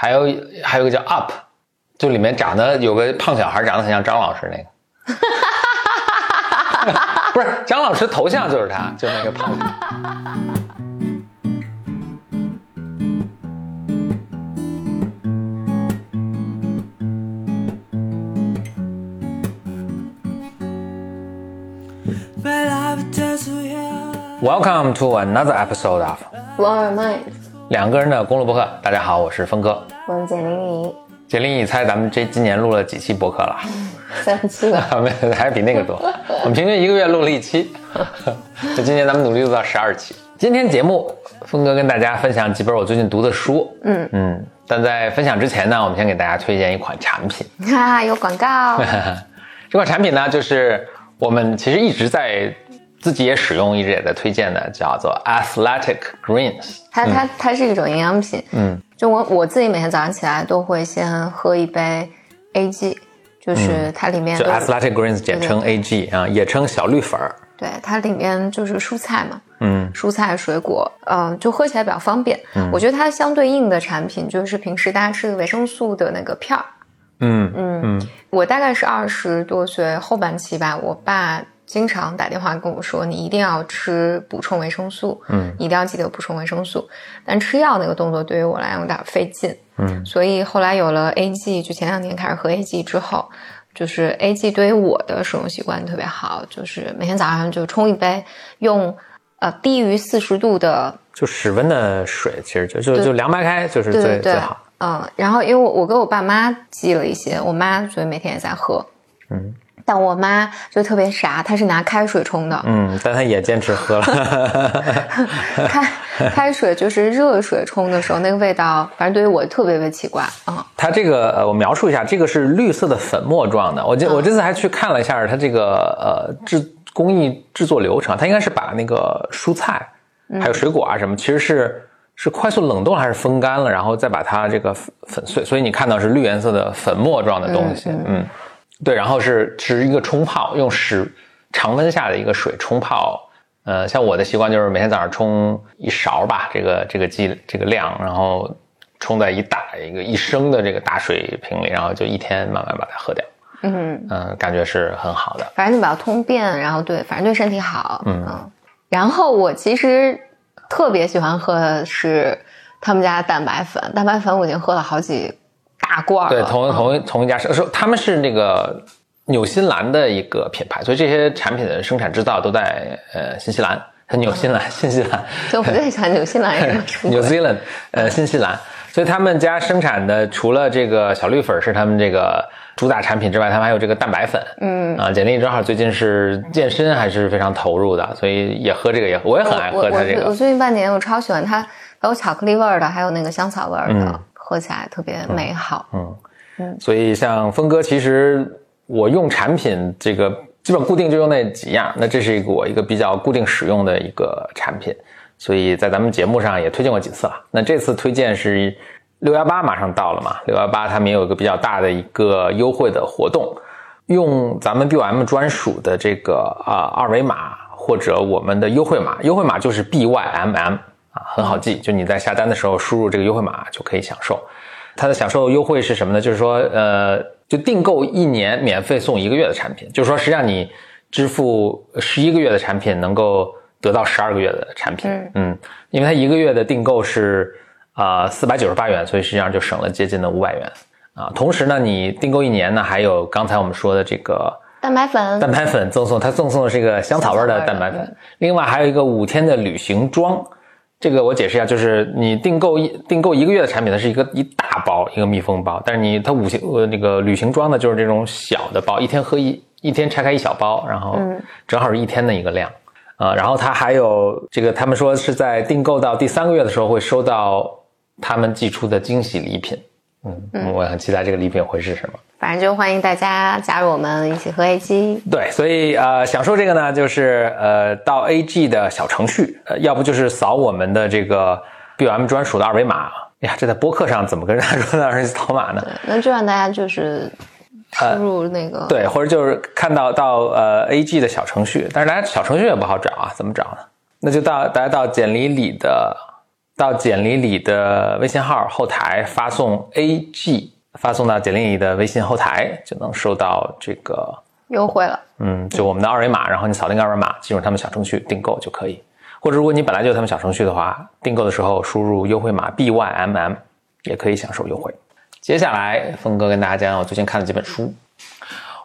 还有还有一个叫 Up，就里面长得有个胖小孩，长得很像张老师那个。不是张老师头像就是他，就是那个胖小孩。Welcome to another episode of Blow Your Mind，两个人的公路博客。大家好，我是峰哥。我是简玲玲，简历，你猜咱们这今年录了几期博客了？三期了。没有，还是比那个多。我们平均一个月录了一期，就今年咱们努力录到十二期。今天节目，峰哥跟大家分享几本我最近读的书。嗯嗯，但在分享之前呢，我们先给大家推荐一款产品。哈哈，有广告。这款产品呢，就是我们其实一直在自己也使用，一直也在推荐的，叫做 Athletic Greens。它它它是一种营养品。嗯，就我我自己每天早上起来都会先喝一杯 AG，就是它里面就 Athletic Greens 简称 AG 啊，也称小绿粉儿。对它里面就是蔬菜嘛，嗯蔬菜水果，嗯、就喝起来比较方便。我觉得它相对应的产品就是平时大家吃的维生素的那个片儿。嗯嗯嗯我大概是二十多岁后半期吧，我爸经常打电话跟我说，你一定要吃补充维生素，嗯。一定要记得补充维生素。但吃药那个动作对于我来讲有点费劲，嗯。所以后来有了 AG，就前两年开始喝 AG 之后，就是 AG 对于我的使用习惯特别好，就是每天早上就冲一杯，用呃低于四十度的就室温的水，其实就就就凉白开就是对对对。最最好。，嗯，然后因为我我给我爸妈寄了一些，我妈所以每天也在喝，嗯，但我妈就特别傻，她是拿开水冲的，嗯，但她也坚持喝了。开 开水就是热水冲的时候，那个味道，反正对于我特别特别奇怪啊、它这个呃，我描述一下，这个是绿色的粉末状的。我这嗯我这次还去看了一下它这个呃制工艺制作流程，它应该是把那个蔬菜嗯还有水果啊什么，其实是是快速冷冻还是风干了，然后再把它这个粉粉碎，所以你看到是绿颜色的粉末状的东西。嗯对，然后是是一个冲泡，用室常温下的一个水冲泡。呃，像我的习惯就是每天早上冲一勺吧，这个这个剂这个量，然后冲在一大一个一升的这个大水瓶里，然后就一天慢慢把它喝掉。嗯，嗯、感觉是很好的。反正就比较通便，然后对，反正对身体好，嗯然后我其实特别喜欢喝的是他们家的蛋白粉，蛋白粉我已经喝了好几大罐了，对，同嗯。同一同一家是说他们是那个纽西兰的一个品牌，所以这些产品的生产制造都在呃新西兰、纽西兰、新西兰。就我最喜欢纽西兰人出 New Zealand，呃，新西兰，所以他们家生产的除了这个小绿粉是他们这个主打产品之外，他们还有这个蛋白粉。嗯。啊，简历正好最近是健身还是非常投入的，所以也喝这个也我也很爱我我我喝它这个。我最近半年我超喜欢它，有巧克力味儿的，还有那个香草味儿的，嗯喝起来特别美好。嗯。所以像峰哥，其实我用产品这个基本固定就用那几样，那这是一个我一个比较固定使用的一个产品，所以在咱们节目上也推荐过几次了。那这次推荐是六幺八马上到了嘛，六幺八他们也有一个比较大的一个优惠的活动，用咱们 BOM 专属的这个啊、二维码或者我们的优惠码，优惠码就是 BYMM 啊，很好记，就你在下单的时候输入这个优惠码就可以享受。它的享受优惠是什么呢？就是说，呃，就订购一年免费送一个月的产品，就是说，实际上你支付十一个月的产品，能够得到十二个月的产品。嗯因为它一个月的订购是啊四百九十八元，所以实际上就省了接近的五百元啊。同时呢，你订购一年呢，还有刚才我们说的这个蛋白粉，蛋白粉赠送，它赠送的是一个香草味儿的蛋白粉另外还有一个五天的旅行装。这个我解释一下，就是你订购一订购一个月的产品，它是一个一大包一个密封包，但是你它五行呃那个旅行装呢，就是这种小的包，一天喝一一天拆开一小包，然后正好是一天的一个量啊、然后它还有这个，他们说是在订购到第三个月的时候会收到他们寄出的惊喜礼品，嗯，我很期待这个礼品会是什么。反正就欢迎大家加入我们一起喝 A G。对，所以呃，享受这个呢，就是呃，到 AG 的小程序，呃，要不就是扫我们的这个 BOM 专属的二维码。哎呀，这在播客上怎么跟大家说呢？是扫码呢？那就让大家就是输入那个、对，或者就是看到到呃 AG 的小程序，但是大家小程序也不好找啊，怎么找呢？那就到大家到简历里的到简历里的微信号后台发送 AG，发送到简历里的微信后台就能收到这个优惠了。嗯，就我们的二维码，然后你扫那个二维码进入他们小程序订购就可以。或者如果你本来就有他们小程序的话，订购的时候输入优惠码 BYMM 也可以享受优惠。接下来，峰哥跟大家讲讲我最近看了几本书。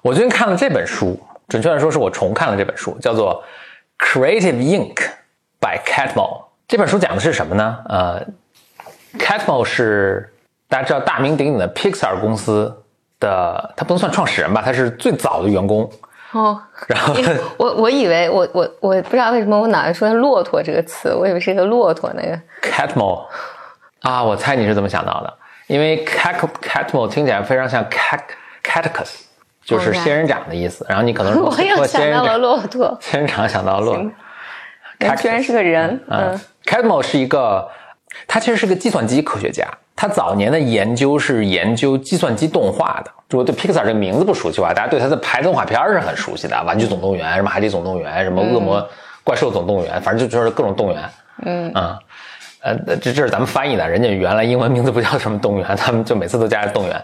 我最近看了这本书，准确来说是我重看了这本书，叫做《Creative Ink by Catmull》。这本书讲的是什么呢？呃，Catmull 是大家知道大名鼎鼎的 Pixar 公司的，他不能算创始人吧，他是最早的员工。哦，然后 我我以为我我我不知道为什么我脑袋出现骆驼这个词，我以为是一个骆驼那个。Catmull 啊，我猜你是怎么想到的？因为 cat Catmull 听起来非常像 cat catechus，就是仙人掌的意思。然后你可能说 我又想到了骆驼，仙人掌想到骆驼人居然是个人，嗯嗯，Catmull 是一个，他其实是个计算机科学家。他早年的研究是研究计算机动画的。如果对 Pixar 这个名字不熟悉的话，大家对他的拍动画片是很熟悉的，《玩具总动员》、什么《海底总动员》、什么《恶魔怪兽总动员》，反正就就是各种动员。嗯啊，呃，这这是咱们翻译的，人家原来英文名字不叫什么动员，他们就每次都加动员。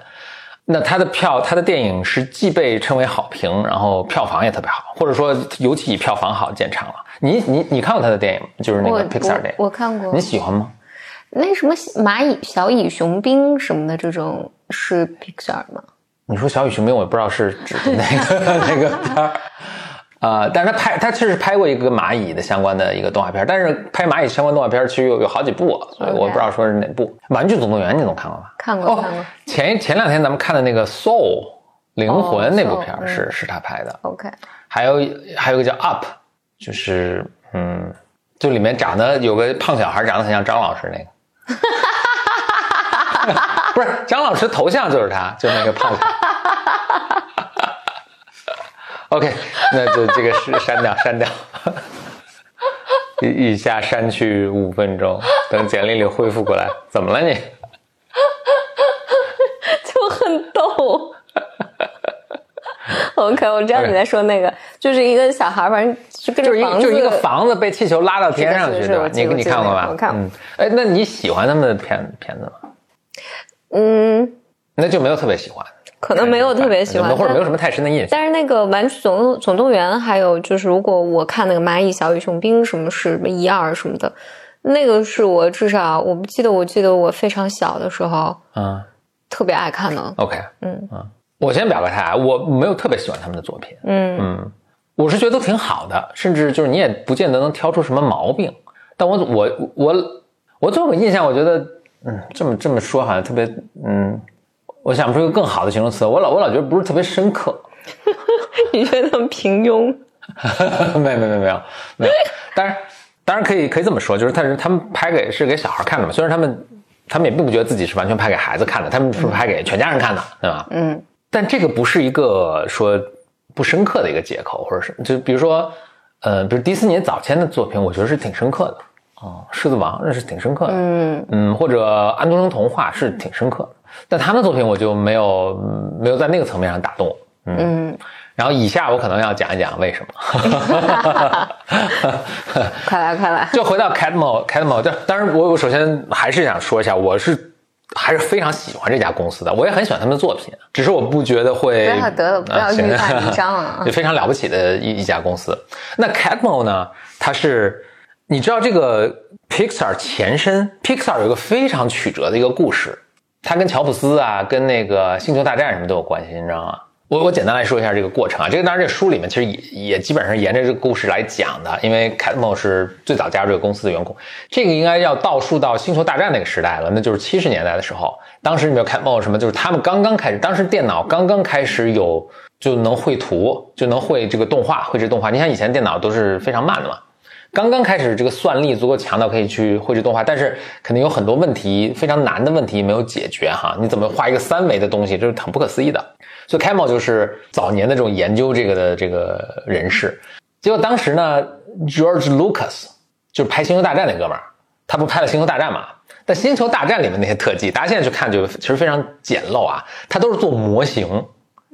那他的票，他的电影是既被称为好评，然后票房也特别好，或者说尤其以票房好见长了。你你你看过他的电影吗？就是那个 Pixar 电影，我我看过你喜欢吗？那什么蚂蚁、小蚁、雄兵什么的这种是 Pixar 吗？你说小蚁雄兵，我也不知道是指的那个 哪个片儿。啊、但是他拍他确实拍过一个蚂蚁的相关的一个动画片，但是拍蚂蚁相关动画片其实有有好几部，所以我不知道说是哪部。玩具总动员你总看过吧？哦看过看过，前前两天咱们看的那个《Soul》灵魂哦那部片是、是他拍的，OK，还有还有一个叫 Up，就是嗯，就里面长得有个胖小孩，长得很像张老师那个。不是张老师头像就是他，就是那个胖小孩。OK，那就这个是删掉删掉，以以下删去五分钟，等简历里恢复过来。怎么了你？就很逗。OK，我知道你在说那个，就是一个小孩，反正就跟就是一着房子，就是一个房子被气球拉到天上去，的是对吧？你你看过吧？我看过嗯，哎，那你喜欢他们的片片子吗？嗯，那就没有特别喜欢，可能没有特别喜欢，但或者没有什么太深的印象。但是那个《玩具总总动员》，还有就是，如果我看那个蚂蚁、小蚁、雄兵什么是什么一二什么的，那个是我至少我不记得，我记得我非常小的时候嗯特别爱看的。，OK，嗯嗯，我先表个态啊，我没有特别喜欢他们的作品，嗯嗯，我是觉得都挺好的，甚至就是你也不见得能挑出什么毛病。但我我我我总有个印象，我觉得，嗯，这么这么说好像特别，嗯，我想不出一个更好的形容词。我老我老觉得不是特别深刻，你觉得很平庸？没有没有没有没有没有，当然当然可以可以这么说，就是他是他们拍给是给小孩看的嘛，虽然他们他们也并不觉得自己是完全拍给孩子看的，他们是拍给全家人看的，对吧？嗯但这个不是一个说不深刻的一个借口，或者是就比如说，呃，比如迪士尼早前的作品，我觉得是挺深刻的哦，狮子王》那是挺深刻的，嗯嗯，或者安徒生童话是挺深刻的，但他们的作品我就没有嗯没有在那个层面上打动我，嗯。嗯，然后以下我可能要讲一讲为什么。快来快来！就回到 Catmull，Catmull，但当然我我首先还是想说一下，我是还是非常喜欢这家公司的，我也很喜欢他们的作品，只是我不觉得会不要得了不要欲盖弥彰啊 就非常了不起的一一家公司。那 Catmull 呢，它是你知道这个 Pixar 前身，Pixar 有一个非常曲折的一个故事，它跟乔布斯啊，跟那个星球大战什么都有关系，你知道吗？我我简单来说一下这个过程啊，这个当然这书里面其实也也基本上沿着这个故事来讲的，因为 Catmull 是最早加入这个公司的员工，这个应该要倒数到星球大战那个时代了，那就是七十年代的时候，当时你知道 Catmull 什么，就是他们刚刚开始，当时电脑刚刚开始有就能绘图，就能绘这个动画，绘制动画，你想以前电脑都是非常慢的嘛。刚刚开始，这个算力足够强到可以去绘制动画，但是肯定有很多问题，非常难的问题没有解决哈。你怎么画一个三维的东西，这是很不可思议的。所以 Camel 就是早年的这种研究这个的这个人士。结果当时呢，George Lucas 就是拍《星球大战》那哥们儿，他不拍了《星球大战》嘛？但《星球大战》里面那些特技，大家现在去看就其实非常简陋啊，他都是做模型，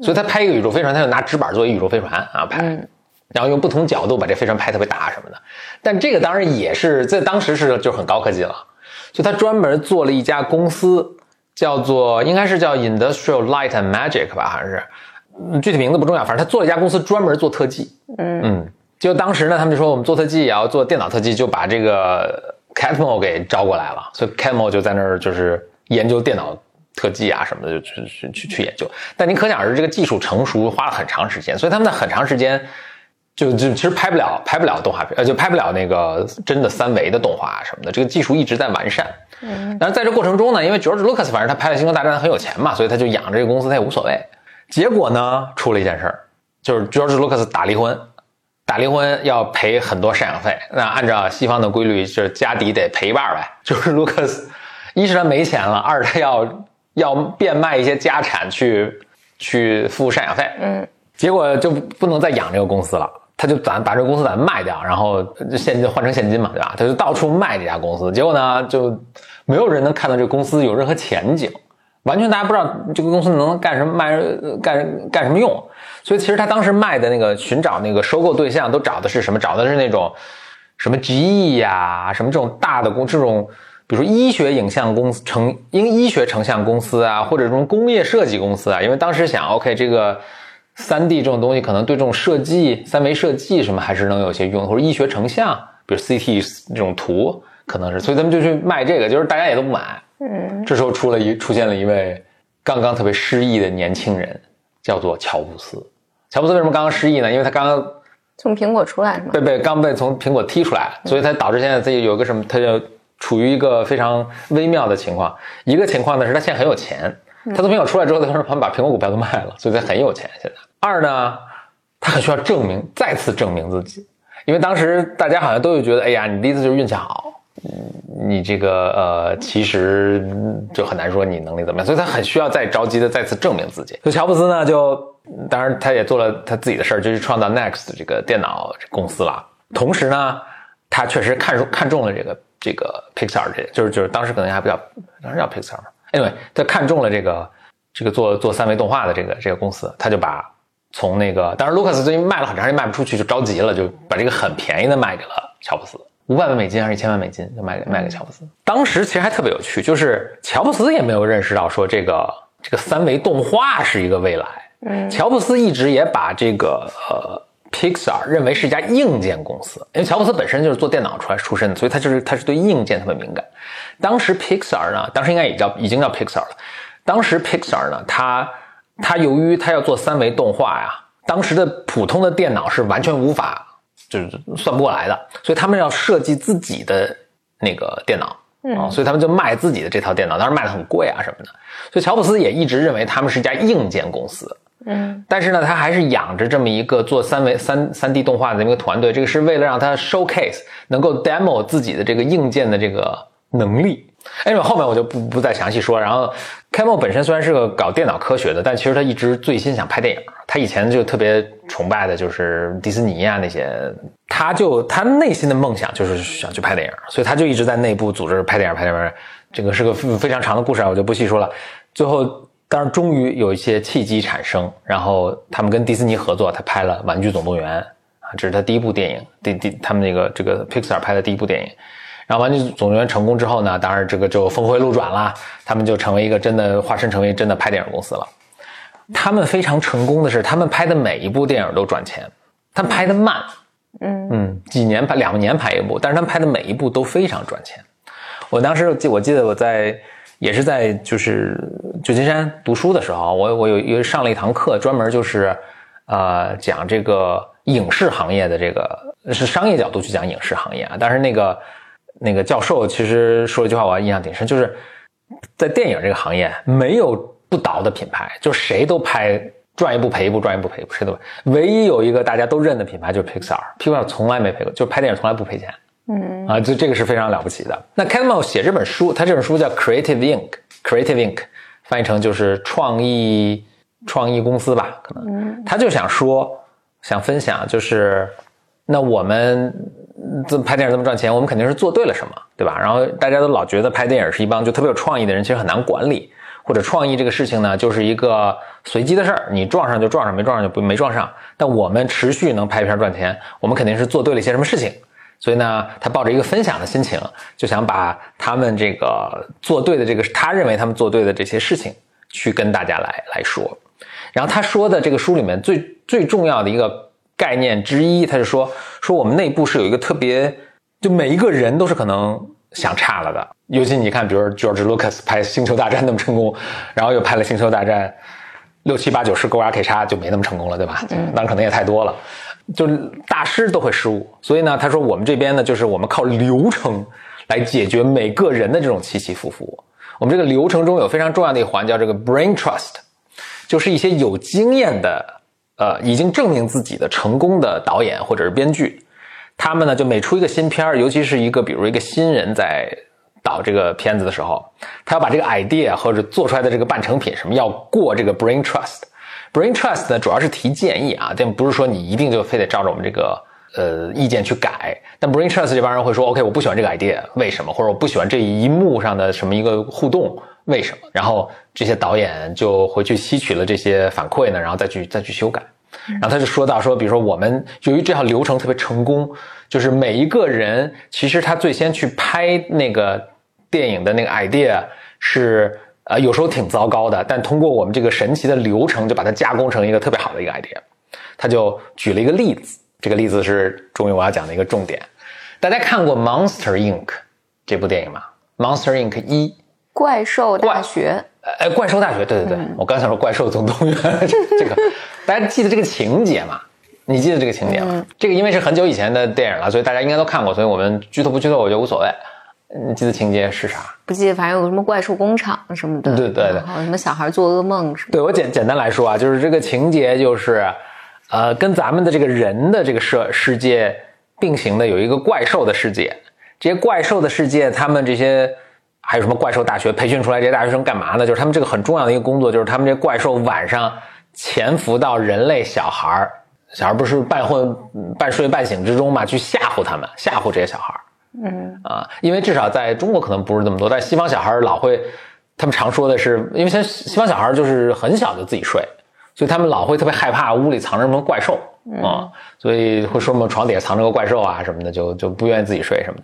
所以他拍一个宇宙飞船，他就拿纸板做一宇宙飞船啊拍。然后用不同角度把这飞船拍特别大什么的，但这个当然也是在当时是就很高科技了，就他专门做了一家公司，叫做应该是叫 Industrial Light and Magic 吧，好像是，嗯具体名字不重要，反正他做了一家公司专门做特技。嗯嗯，就当时呢，他们就说我们做特技也要做电脑特技，就把这个 Catmull 给招过来了，所以 Catmull 就在那儿就是研究电脑特技啊什么的，就去去去去研究。但您可想而知，这个技术成熟花了很长时间，所以他们在很长时间就就其实拍不了拍不了动画片，呃，就拍不了那个真的三维的动画啊什么的，这个技术一直在完善。嗯但是在这过程中呢，因为 George Lucas 反正他拍了《星球大战》很有钱嘛，所以他就养这个公司，他也无所谓。结果呢，出了一件事儿，就是 George Lucas 打离婚，打离婚要赔很多赡养费。那按照西方的规律，就是家底得赔一半呗。就是 Lucas，一是他没钱了，二是他要要变卖一些家产去去付赡养费。嗯结果就不能再养这个公司了，他就打把这个公司咱卖掉，然后现金换成现金嘛，对吧？他就到处卖这家公司，结果呢，就没有人能看到这公司有任何前景，完全大家不知道这个公司能干什么，卖干干什么用。所以其实他当时卖的那个寻找那个收购对象，都找的是什么？找的是那种什么 GE 呀、什么这种大的公这种。比如说医学影像公司成因医学成像公司啊，或者这种工业设计公司啊，因为当时想，OK，这个三 D 这种东西可能对这种设计、三维设计什么还是能有些用，或者医学成像，比如 CT 这种图可能是，所以他们就去卖这个，就是大家也都不买。嗯这时候出了一出现了一位刚刚特别失意的年轻人，叫做乔布斯。乔布斯为什么刚刚失意呢？因为他刚刚从苹果出来是吗？被被刚被从苹果踢出来，所以他导致现在自己有一个什么，他就处于一个非常微妙的情况。一个情况呢是他现在很有钱，他从苹果出来之后，他说他们把苹果股票都卖了，所以他很有钱现在。二呢，他很需要证明，再次证明自己，因为当时大家好像都会觉得，哎呀，你第一次就是运气好。嗯你这个呃，其实嗯就很难说你能力怎么样，所以他很需要再着急的再次证明自己。所以乔布斯呢，就当然他也做了他自己的事儿，就是创造 Next 这个电脑公司了。同时呢，他确实看中看中了这个这个 Pixar 这，就是就是当时可能还比较当时叫 Pixar 嘛。Anyway，他看中了这个这个做做三维动画的这个这个公司，他就把从那个当时 Lucas 最近卖了很长时间卖不出去，就着急了，就把这个很便宜的卖给了乔布斯。五百万美金还是一千万美金，就卖给卖给乔布斯。当时其实还特别有趣，就是乔布斯也没有认识到说这个这个三维动画是一个未来。嗯乔布斯一直也把这个呃 Pixar 认为是一家硬件公司，因为乔布斯本身就是做电脑出来出身的，所以他就是他是对硬件特别敏感。当时 Pixar 呢，当时应该也叫已经叫 Pixar 了。当时 Pixar 呢，它它由于他要做三维动画呀，当时的普通的电脑是完全无法就是算不过来的，所以他们要设计自己的那个电脑。啊、所以他们就卖自己的这套电脑，当然卖的很贵啊什么的。所以乔布斯也一直认为他们是一家硬件公司，嗯但是呢，他还是养着这么一个做三维三三 D 动画的这么一个团队，这个是为了让他 showcase 能够 demo 自己的这个硬件的这个能力。哎，后面我就不不再详细说。然后 Camo 本身虽然是个搞电脑科学的，但其实他一直最心想拍电影。他以前就特别崇拜的就是迪士尼啊那些，他就他内心的梦想就是想去拍电影，所以他就一直在内部组织拍电影，拍电影。这个是个非常长的故事啊，我就不细说了。最后，当然终于有一些契机产生，然后他们跟迪士尼合作，他拍了《玩具总动员》啊，这是他第一部电影，第第他们那个这个 Pixar 拍的第一部电影。然后《玩具总动员》成功之后呢，当然这个就峰回路转啦，他们就成为一个真的化身成为真的拍电影公司了。他们非常成功的是，他们拍的每一部电影都赚钱，他们拍的慢，嗯嗯，几年拍两年拍一部，但是他们拍的每一部都非常赚钱。我当时记，我记得我在也是在就是旧金山读书的时候，我我有有上了一堂课，专门就是呃讲这个影视行业的这个是商业角度去讲影视行业啊。但是那个那个教授其实说了一句话，我印象挺深，就是在电影这个行业没有不倒的品牌，就谁都拍赚一部赔一部，赚一部赔一部，谁都唯一有一个大家都认的品牌就是 Pixar，Pixar 从来没赔过，就拍电影从来不赔钱。嗯啊，就这个是非常了不起的。那 o 写这本书，他这本书叫 Creative Inc.，Creative Inc. 翻译成就是创意创意公司吧，可能嗯他就想说，想分享就是，那我们这么拍电影这么赚钱，我们肯定是做对了什么，对吧？然后大家都老觉得拍电影是一帮就特别有创意的人，其实很难管理，或者创意这个事情呢，就是一个随机的事儿，你撞上就撞上，没撞上就不没撞上。但我们持续能拍片赚钱，我们肯定是做对了一些什么事情。所以呢，他抱着一个分享的心情，就想把他们这个做对的这个他认为他们做对的这些事情，去跟大家来来说。然后他说的这个书里面最最重要的一个概念之一，他就说说我们内部是有一个特别，就每一个人都是可能想差了的。尤其你看，比如 George Lucas 拍《星球大战》那么成功，然后又拍了《星球大战》六七八九十勾牙 K 叉就没那么成功了，对吧？嗯，当然可能也太多了，就是大师都会失误。所以呢，他说我们这边呢，就是我们靠流程来解决每个人的这种起起伏伏。我们这个流程中有非常重要的一环叫这个 Brain Trust。就是一些有经验的，呃，已经证明自己的成功的导演或者是编剧，他们呢就每出一个新片儿，尤其是一个比如一个新人在导这个片子的时候，他要把这个 idea 或者做出来的这个半成品什么要过这个 brain trust。brain trust 呢主要是提建议啊，但不是说你一定就非得照着我们这个呃意见去改。但 brain trust 这帮人会说，OK，我不喜欢这个 idea，为什么？或者我不喜欢这一幕上的什么一个互动。为什么？然后这些导演就回去吸取了这些反馈呢，然后再去再去修改。然后他就说到说，比如说我们由于这套流程特别成功，就是每一个人其实他最先去拍那个电影的那个 idea 是呃有时候挺糟糕的，但通过我们这个神奇的流程就把它加工成一个特别好的一个 idea。他就举了一个例子，这个例子是终于我要讲的一个重点。大家看过《Monster Inc》这部电影吗？《Monster Inc》一。怪兽大学，哎，怪兽大学，对对对，我刚想说怪兽总动员，这个大家记得这个情节吗？你记得这个情节吗？这个因为是很久以前的电影了，所以大家应该都看过，所以我们剧透不剧透我觉得无所谓。你记得情节是啥？不记得，反正有什么怪兽工厂什么的，对对对，什么小孩做噩梦什么。对我简简单来说啊，就是这个情节就是，呃，跟咱们的这个人的这个世世界并行的有一个怪兽的世界，这些怪兽的世界，他们这些。还有什么怪兽大学培训出来这些大学生干嘛呢？就是他们这个很重要的一个工作，就是他们这怪兽晚上潜伏到人类小孩儿，小孩不是半昏半睡半醒之中嘛，去吓唬他们，吓唬这些小孩儿。嗯啊，因为至少在中国可能不是这么多，但西方小孩老会，他们常说的是，因为现在西方小孩就是很小就自己睡，所以他们老会特别害怕屋里藏着什么怪兽啊，所以会说什么床底下藏着个怪兽啊什么的，就就不愿意自己睡什么。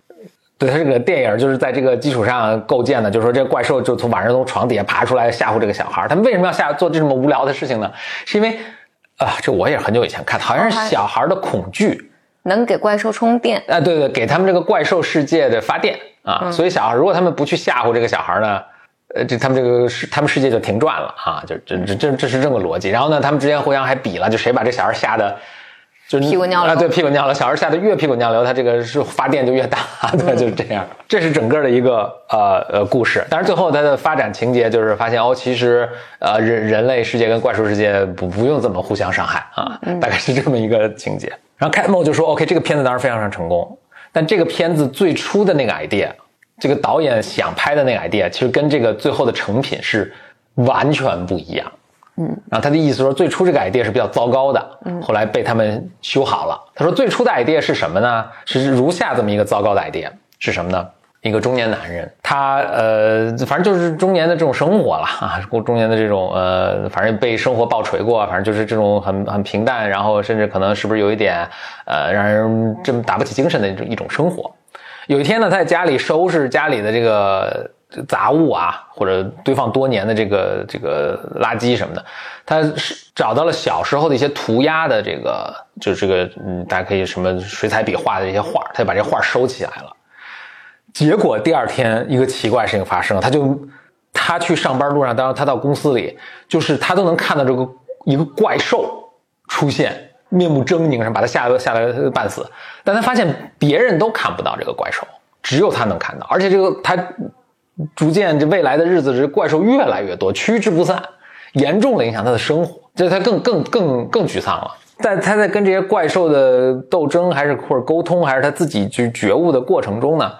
对他这个电影就是在这个基础上构建的，就是说这怪兽就从晚上从床底下爬出来吓唬这个小孩他们为什么要吓做这么无聊的事情呢？是因为，啊，这我也是很久以前看，好像是小孩的恐惧。能给怪兽充电。啊，对对，给他们这个怪兽世界的发电啊，所以小孩如果他们不去吓唬这个小孩呢，呃，这他们这个世他们世界就停转了啊，就这这这这是这个逻辑。然后呢，他们之间互相还比了，就谁把这小孩吓得。就屁股尿流啊！对，屁股尿流，小孩吓得越屁股尿流，他这个是发电就越大，对，就是这样。这是整个的一个呃呃故事，但是最后它的发展情节就是发现哦，其实呃人人类世界跟怪兽世界不不用这么互相伤害啊，大概是这么一个情节。然后 Catmull 就说：“OK，这个片子当然非常非常成功，但这个片子最初的那个 idea，这个导演想拍的那个 idea，其实跟这个最后的成品是完全不一样。”嗯，然后他的意思说，最初这个 idea 是比较糟糕的，嗯，后来被他们修好了。他说最初的 idea 是什么呢？是如下这么一个糟糕的 idea 是什么呢？一个中年男人，他呃，反正就是中年的这种生活了啊，过中年的这种呃，反正被生活暴锤过，反正就是这种很很平淡，然后甚至可能是不是有一点呃，让人这么打不起精神的一种一种生活。有一天呢，他在家里收拾家里的这个。杂物啊，或者堆放多年的这个这个垃圾什么的，他是找到了小时候的一些涂鸦的这个，就这个嗯，大家可以什么水彩笔画的这些画，他就把这画收起来了。结果第二天一个奇怪事情发生了，他就他去上班路上，当时他到公司里，就是他都能看到这个一个怪兽出现，面目狰狞，上把他吓得吓得半死。但他发现别人都看不到这个怪兽，只有他能看到，而且这个他。逐渐，这未来的日子，这怪兽越来越多，趋之不散，严重的影响他的生活，这他更更更更沮丧了。在他在跟这些怪兽的斗争，还是或者沟通，还是他自己去觉悟的过程中呢？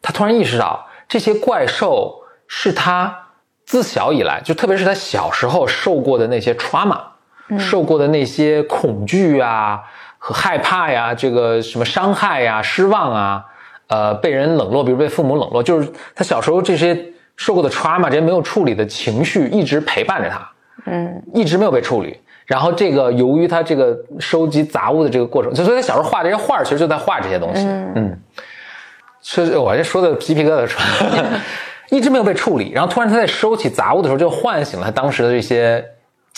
他突然意识到，这些怪兽是他自小以来，就特别是他小时候受过的那些 trauma，受过的那些恐惧啊和害怕呀，这个什么伤害呀、失望啊。呃，被人冷落，比如被父母冷落，就是他小时候这些受过的 trauma，这些没有处理的情绪一直陪伴着他，嗯，一直没有被处理。然后这个由于他这个收集杂物的这个过程，就所以他小时候画这些画，其实就在画这些东西。嗯，是我这说的鸡皮疙瘩出来，一直没有被处理。然后突然他在收起杂物的时候，就唤醒了他当时的这些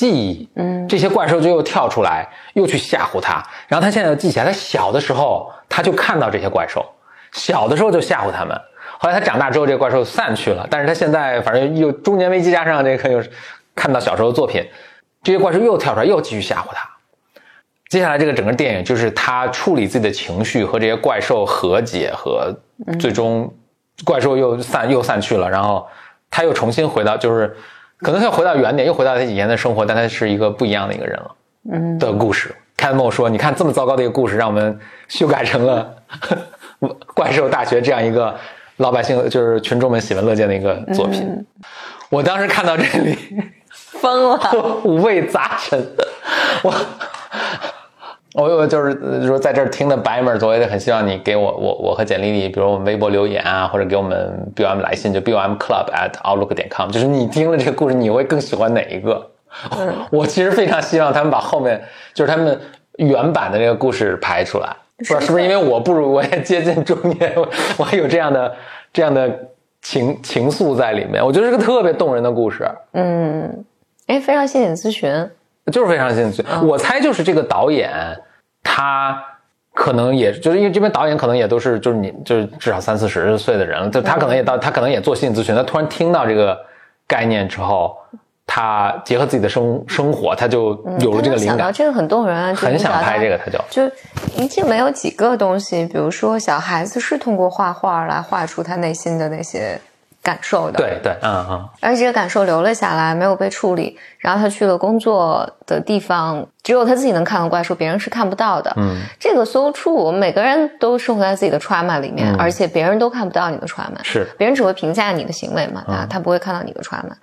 记忆。嗯，这些怪兽就又跳出来，又去吓唬他。然后他现在又记起来，他小的时候他就看到这些怪兽，小的时候就吓唬他们。后来他长大之后，这个怪兽散去了，但是他现在反正又中年危机加上这个又看到小时候的作品。这些怪兽又跳出来，又继续吓唬他。接下来这个整个电影就是他处理自己的情绪和这些怪兽和解，和最终怪兽又散又散去了，然后他又重新回到，就是可能他又回到原点，又回到他以前的生活，但他是一个不一样的一个人了。嗯，的故事。凯莫说：“你看这么糟糕的一个故事，让我们修改成了 《怪兽大学》这样一个老百姓就是群众们喜闻乐见的一个作品。”我当时看到这里。疯了，五味杂陈。我，我有就是说在这儿听的白们，我也很希望你给我我我和简丽丽，比如我们微博留言啊，或者给我们 B O M 来信，就 B O M Club at Outlook 点 com，就是你听了这个故事，你会更喜欢哪一个？我其实非常希望他们把后面就是他们原版的这个故事排出来，不知道是不是因为我不如我也接近中年，我还有这样的这样的情情愫在里面。我觉得是个特别动人的故事。嗯。哎，非常谢谢咨询，就是非常心理咨询。我猜就是这个导演，他可能也就是因为这边导演可能也都是就是你就是至少三四十岁的人了，就他可能也到他可能也做心理咨询。他突然听到这个概念之后，他结合自己的生生活，他就有了这个灵感。这个很动人啊，很想拍这个，他就就一定没有几个东西，比如说小孩子是通过画画来画出他内心的那些。感受的，对对，嗯嗯，而且这个感受留了下来，没有被处理。然后他去了工作的地方，只有他自己能看到怪兽，别人是看不到的。嗯，这个 so true，我们每个人都生活在自己的 trauma 里面，而且别人都看不到你的 trauma，是别人只会评价你的行为嘛，他他不会看到你的 trauma。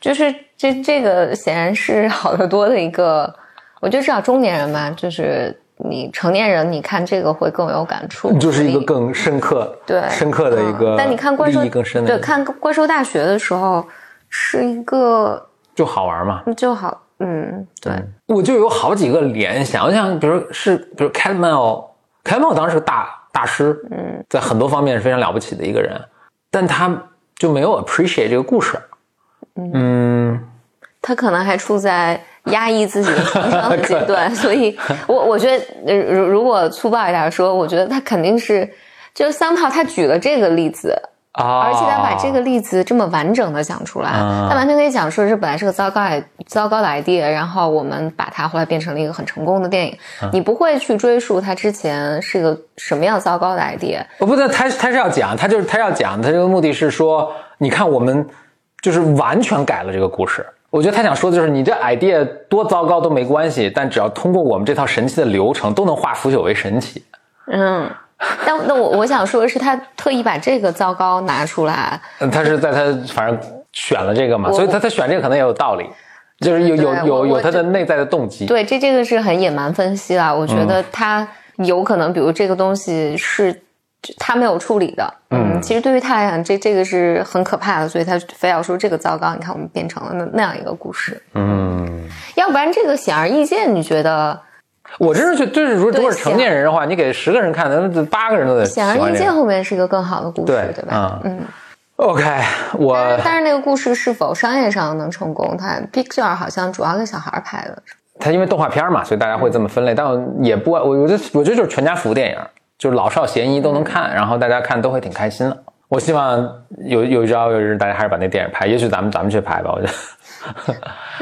就是这这个显然是好得多的一个，我觉得至少中年人嘛，就是。你成年人，你看这个会更有感触，就是一个更深刻、对深刻的一个。但你看怪兽更深，对看怪兽大学的时候，是一个就好玩嘛，就好，嗯，对。我就有好几个联想，我想，比如是，比如 c a t m e l c a t m e l 当时是大大师，嗯，在很多方面是非常了不起的一个人，但他就没有 appreciate 这个故事，嗯，他可能还处在。压抑自己的创伤的阶段，所以我我觉得，如如果粗暴一点说，我觉得他肯定是，就是桑炮他举了这个例子啊，而且他把这个例子这么完整的讲出来，他完全可以讲说这本来是个糟糕糟糕的 idea，然后我们把它后来变成了一个很成功的电影，你不会去追溯他之前是个什么样糟糕的 idea。我不，他他是要讲，他就是他要讲，他这个目的是说，你看我们就是完全改了这个故事。我觉得他想说的就是，你这 idea 多糟糕都没关系，但只要通过我们这套神奇的流程，都能化腐朽为神奇。嗯，但那我我想说的是，他特意把这个糟糕拿出来。嗯，他是在他反正选了这个嘛，所以他他选这个可能也有道理，就是有有有有他的内在的动机。对，这这个是很野蛮分析了。我觉得他有可能，比如这个东西是。他没有处理的，嗯，其实对于他来讲，这这个是很可怕的，所以他非要说这个糟糕。你看，我们变成了那那样一个故事，嗯，要不然这个显而易见，你觉得？我真是觉得，就是如果果是成年人的话，你给十个人看，那八个人都得显而易见，后面是一个更好的故事，对对吧？嗯，OK，我但是那个故事是否商业上能成功？它 Pixar 好像主要给小孩拍的，它因为动画片嘛，所以大家会这么分类，但也不，我我觉得我觉得就是全家福电影。就是老少咸宜都能看，然后大家看都会挺开心的。我希望有有一朝有一日，大家还是把那电影拍。也许咱们咱们去拍吧，我觉得。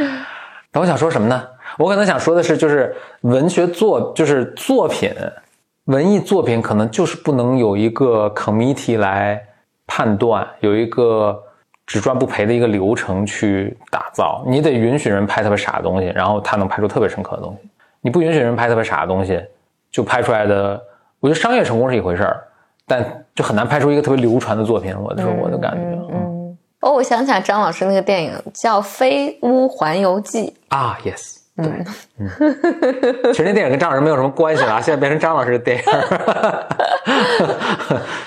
那我想说什么呢？我可能想说的是，就是文学作，就是作品，文艺作品可能就是不能有一个 committee 来判断，有一个只赚不赔的一个流程去打造。你得允许人拍特别傻的东西，然后他能拍出特别深刻的东西。你不允许人拍特别傻的东西，就拍出来的。我觉得商业成功是一回事儿，但就很难拍出一个特别流传的作品。我的我的感觉，嗯，哦，我想起来张老师那个电影叫《飞屋环游记》啊，yes，对，嗯，其实那电影跟张老师没有什么关系了啊，现在变成张老师的电影。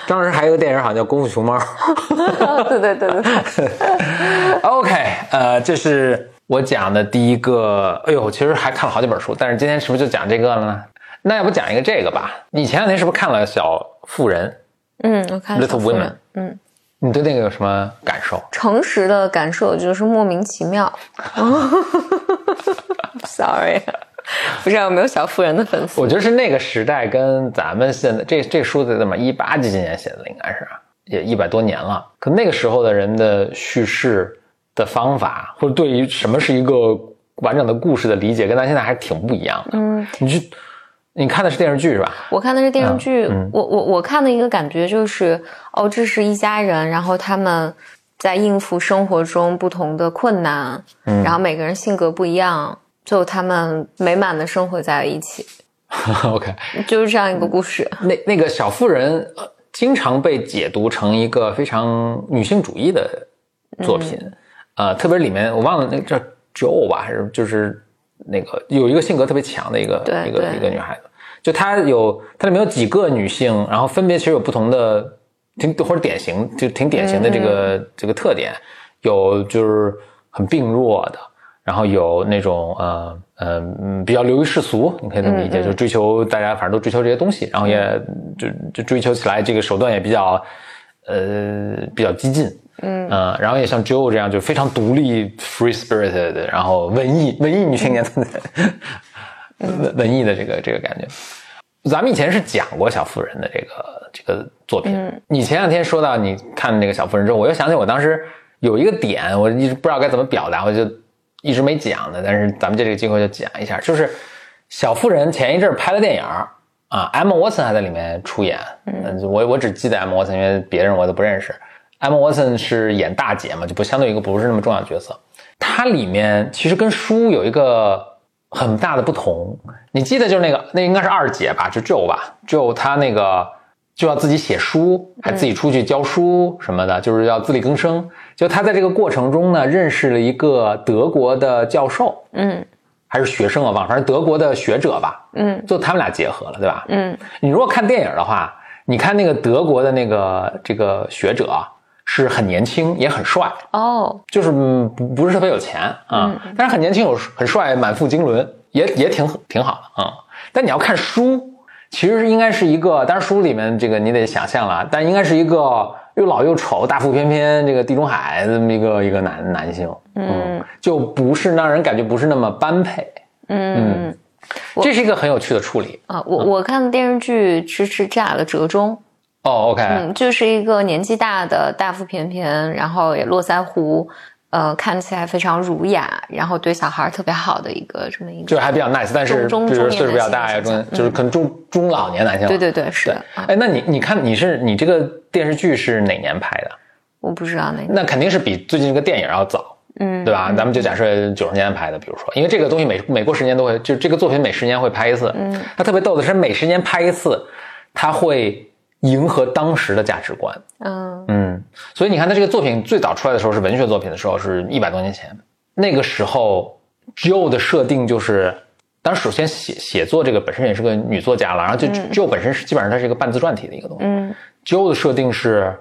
张老师还有一个电影好像叫《功夫熊猫》。对对对对。OK，呃，这是我讲的第一个，哎呦，其实还看了好几本书，但是今天是不是就讲这个了呢？那要不讲一个这个吧？你前两天是不是看了《小妇人嗯，我看了 Little Women 嗯，你对那个有什么感受？诚实的感受就是莫名其妙。Sorry，不知道有没有小妇人的粉丝？我觉得是那个时代跟咱们现在这这书的怎么一八几几年写的，应该是也一百多年了。可那个时候的人的叙事的方法，或者对于什么是一个完整的故事的理解，跟咱现在还挺不一样的。嗯，你去，你看的是电视剧是吧？我看的是电视剧，嗯我我我看的一个感觉就是，哦，这是一家人，然后他们在应付生活中不同的困难，嗯。然后每个人性格不一样，最后他们美满的生活在了一起，OK，就是这样一个故事。那那个小妇人呃经常被解读成一个非常女性主义的作品，呃，特别是里面我忘了那个叫 Jo 吧，还是就是那个有一个性格特别强的一个一个一个女孩子，就她有她里面有几个女性，然后分别其实有不同的挺或者典型就挺典型的这个、这个特点，有就是很病弱的。然后有那种呃呃嗯比较流于世俗，你可以这么理解，就追求大家反正都追求这些东西，然后也就就追求起来这个手段也比较呃比较激进，嗯。呃，然后也像 Joe 这样就非常独立 free spirited，然后文艺文艺女青年的 文文艺的这个这个感觉。咱们以前是讲过小妇人的这个这个作品，你前两天说到你看那个小妇人之后，我又想起我当时有一个点，我一直不知道该怎么表达，我就一直没讲的，但是咱们借这个机会就讲一下，就是小妇人前一阵儿拍了电影儿啊，Emma Watson 还在里面出演，嗯，我我只记得 Emma Watson，因为别人我都不认识。Emma Watson 是演大姐嘛，就不相对一个不是那么重要的角色。它里面其实跟书有一个很大的不同。你记得就是那个那应该是二姐吧，就 Jo 吧，Jo 她那个就要自己写书，还自己出去教书什么的，就是要自力更生。就她在这个过程中呢，认识了一个德国的教授，嗯还是学生啊，忘了，反正德国的学者吧，嗯。就他们俩结合了，对吧？嗯。你如果看电影的话，你看那个德国的那个这个学者啊是很年轻，也很帅，哦，就是嗯不不是特别有钱啊，但是很年轻，有很帅，满腹经纶，也也挺挺好的啊、但你要看书，其实应该是一个，当然书里面这个你得想象了，但应该是一个又老又丑、大腹便便，这个地中海这么一个一个男男性，嗯，就不是让人感觉不是那么般配，嗯这是一个很有趣的处理。啊，我我看的电视剧是是《这俩的折中》，哦，OK，嗯，就是一个年纪大的大腹便便，然后也络腮胡，呃，看起来非常儒雅，然后对小孩特别好的一个这么一个，就是还比较 nice，但是中中比如岁数比较大呀，中就是可能中中老年男性。对对对，是。哎，那你你看你是你这个电视剧是哪年拍的？我不知道那个，那肯定是比最近这个电影要早，嗯，对吧？咱们就假设九十年代拍的，比如说，因为这个东西每每过十年都会，就这个作品每十年会拍一次。嗯，它特别逗的是每十年拍一次，它会迎合当时的价值观。嗯嗯，所以你看，它这个作品最早出来的时候是文学作品的时候，是一百多年前。那个时候，Jo 的设定就是，当然首先写写作这个本身也是个女作家了，然后就 Jo 本身是基本上它是一个半自传体的一个东西。嗯 Jo 的设定是，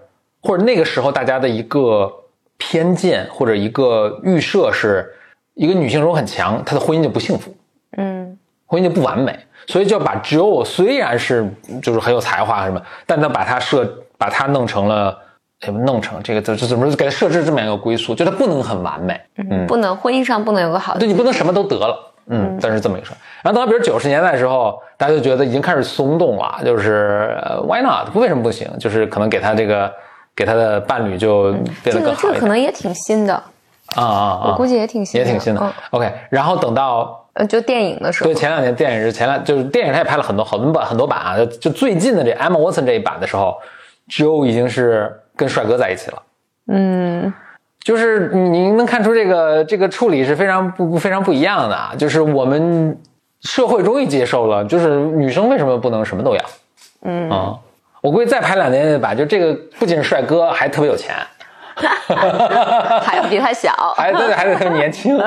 或者那个时候大家的一个偏见或者一个预设是，一个女性如果很强，她的婚姻就不幸福，嗯婚姻就不完美，所以就要把 Jo 虽然是就是很有才华什么，但他把她设把她弄成了。哎弄成这个，这这怎么给她设置这么样一个归宿？就她不能很完美，嗯，不能婚姻上不能有个好的对，你不能什么都得了，嗯，但是这么一个事儿。然后等到比如九十年代的时候，大家就觉得已经开始松动了，就是、呃、why not？为什么不行？就是可能给他这个给他的伴侣就变得这个这个可。能也挺新的，啊啊啊！我估计也挺新的，也挺新的嗯。OK，然后等到呃，就电影的时候对，前两年电影是前两就是电影他也拍了很多很多版很多版啊，就就最近的这 Emma Watson 这一版的时候，Jo 已经是跟帅哥在一起了。嗯就是你你能看出这个这个处理是非常不非常不一样的啊，就是我们社会终于接受了，就是女生为什么不能什么都要？嗯啊、我估计再拍两年吧，就这个不仅是帅哥，还特别有钱，还要比他小，还对还得特别年轻，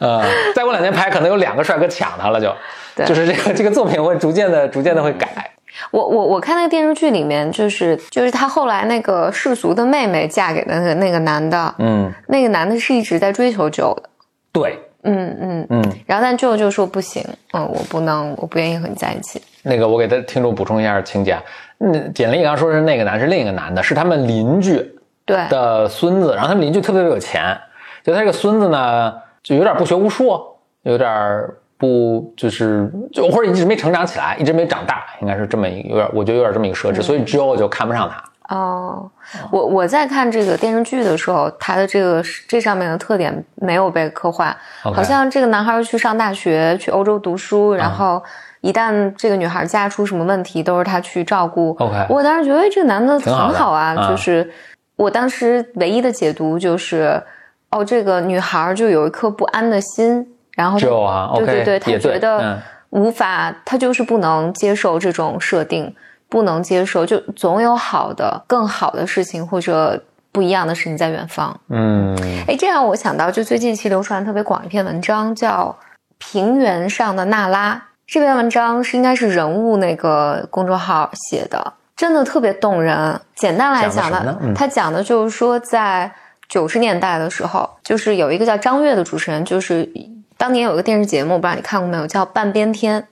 呃，再过两年拍可能有两个帅哥抢他了就，对。就是这个这个作品会逐渐的逐渐的会改，我我我看那个电视剧里面，就是就是他后来那个世俗的妹妹嫁给的那个那个男的，嗯，那个男的是一直在追求舅的，对，嗯嗯嗯，然后但最后就说不行，嗯，我不能，我不愿意和你在一起。那个我给他听众补充一下情节，嗯，简历刚说是那个男是另一个男的，是他们邻居对，的孙子，然后他们邻居特别有钱，就他这个孙子呢，就有点不学无术，有点不就是就或者一直没成长起来，一直没长大，应该是这么一个有点，我觉得有点这么一个设置，所以 Joe 就看不上他。哦，我我在看这个电视剧的时候，他的这个这上面的特点没有被刻画。好像这个男孩去上大学，去欧洲读书，然后一旦这个女孩家出什么问题，都是他去照顾。OK 我当时觉得哎这个男的很好啊，啊就是我当时唯一的解读就是，哦，这个女孩就有一颗不安的心，然后她 Joe 啊对 OK，对对，他也对觉得嗯无法，她就是不能接受这种设定，不能接受，就总有好的、更好的事情或者不一样的事情在远方。嗯哎，这让我想到，就最近期流传特别广一篇文章，叫《平原上的娜拉》。这篇文章是应该是人物那个公众号写的，真的特别动人。简单来讲呢嗯他讲的就是说，在九十年代的时候，就是有一个叫张悦的主持人，就是当年有一个电视节目，不知道你看过没有，叫《半边天》，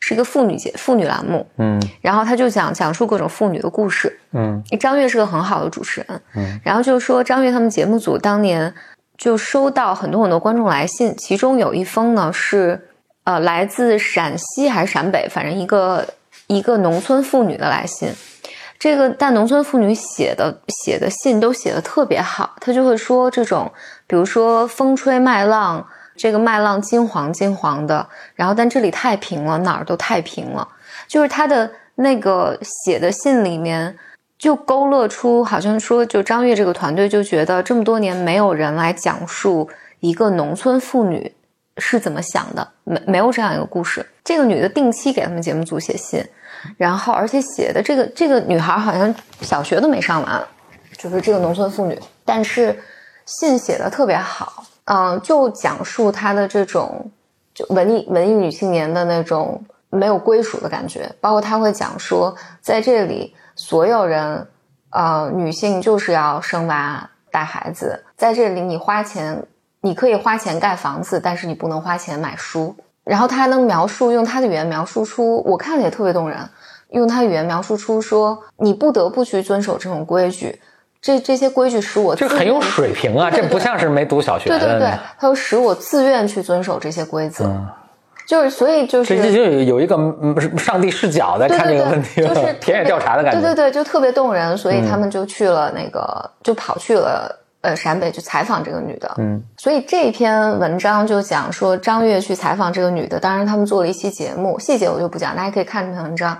是一个妇女节妇女栏目。嗯然后他就讲讲述各种妇女的故事。嗯张悦是个很好的主持人，嗯，然后就是说张悦他们节目组当年就收到很多很多观众来信，其中有一封呢是呃来自陕西还是陕北，反正一个一个农村妇女的来信。这个但农村妇女写的写的信都写的特别好，她就会说这种，比如说风吹麦浪，这个麦浪金黄金黄的，然后但这里太平了，哪儿都太平了，就是她的那个写的信里面就勾勒出，好像说，就张悦这个团队就觉得这么多年没有人来讲述一个农村妇女是怎么想的，没没有这样一个故事。这个女的定期给他们节目组写信，然后而且写的这个这个女孩好像小学都没上完，就是这个农村妇女，但是信写的特别好，嗯、就讲述她的这种就文艺文艺女青年的那种没有归属的感觉，包括她会讲说，在这里所有人，呃，女性就是要生娃带孩子，在这里你花钱，你可以花钱盖房子，但是你不能花钱买书。然后他还能描述，用他的语言描述出，我看了也特别动人，用他语言描述出说，你不得不去遵守这种规矩，这这些规矩使我自这很有水平啊，这不像是没读小学的。对对对，他说使我自愿去遵守这些规则，就是所以就是这这就有有一个嗯上帝视角在看这个问题，对对对就是 田野调查的感觉。对对对，就特别动人，所以他们就去了那个，就跑去了呃陕北去采访这个女的。嗯，所以这篇文章就讲说张悦去采访这个女的，当然他们做了一期节目，细节我就不讲，大家可以看这篇文章。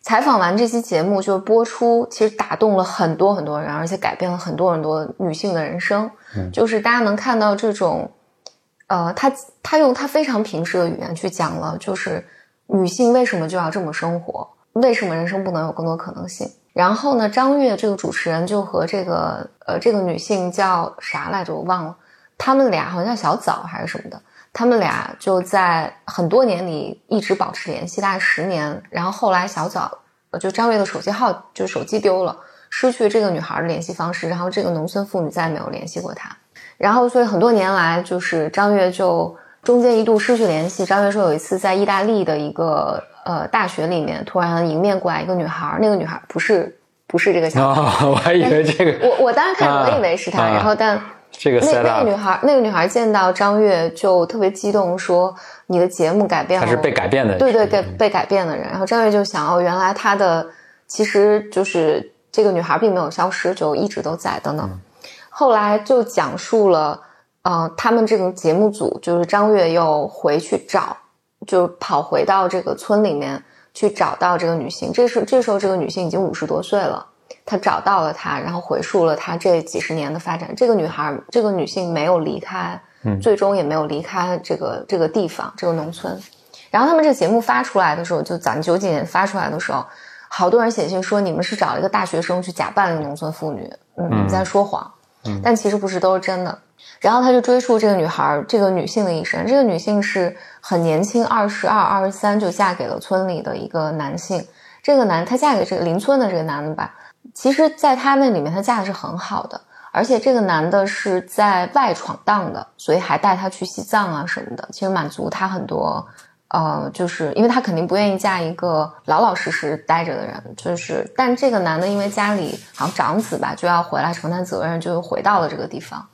采访完这期节目就播出，其实打动了很多很多人，而且改变了很多很多女性的人生。嗯就是大家能看到这种，呃，她她用她非常平实的语言去讲了，就是女性为什么就要这么生活，为什么人生不能有更多可能性。然后呢，张悦这个主持人就和这个呃这个女性叫啥来着，我忘了，他们俩好像叫小枣还是什么的，他们俩就在很多年里一直保持联系，大概十年。然后后来小枣就张悦的手机号就手机丢了，失去这个女孩的联系方式，然后这个农村妇女再也没有联系过他。然后所以很多年来，就是张悦就中间一度失去联系。张悦说有一次在意大利的一个呃大学里面，突然迎面过来一个女孩，那个女孩不是不是这个小孩，哦，我还以为这个我我当时看啊我以为是她，啊然后但。这个那那个女孩，那个女孩见到张悦就特别激动，说：“你的节目改变了我。”他是被改变的人，对对，被被改变的人。然后张悦就想，哦，原来她的其实就是这个女孩并没有消失，就一直都在等等。后来就讲述了，呃，他们这个节目组就是张悦又回去找，就跑回到这个村里面去找到这个女性。这时这时候这个女性已经五十多岁了。她找到了她，然后回溯了她这几十年的发展。这个女孩，这个女性没有离开，嗯最终也没有离开这个这个地方，这个农村。然后他们这个节目发出来的时候，就咱九几年发出来的时候，好多人写信说你们是找了一个大学生去假扮一个农村妇女，嗯，你在说谎，但其实不是，都是真的。然后他就追溯这个女孩，这个女性的一生。这个女性是很年轻，二十二、二十三就嫁给了村里的一个男性。这个男，她嫁给这个邻村的这个男的吧，其实在他那里面，她嫁的是很好的，而且这个男的是在外闯荡的，所以还带她去西藏啊什么的，其实满足他很多。呃，就是因为他肯定不愿意嫁一个老老实实待着的人，就是，但这个男的因为家里好像长子吧，就要回来承担责任，就回到了这个地方，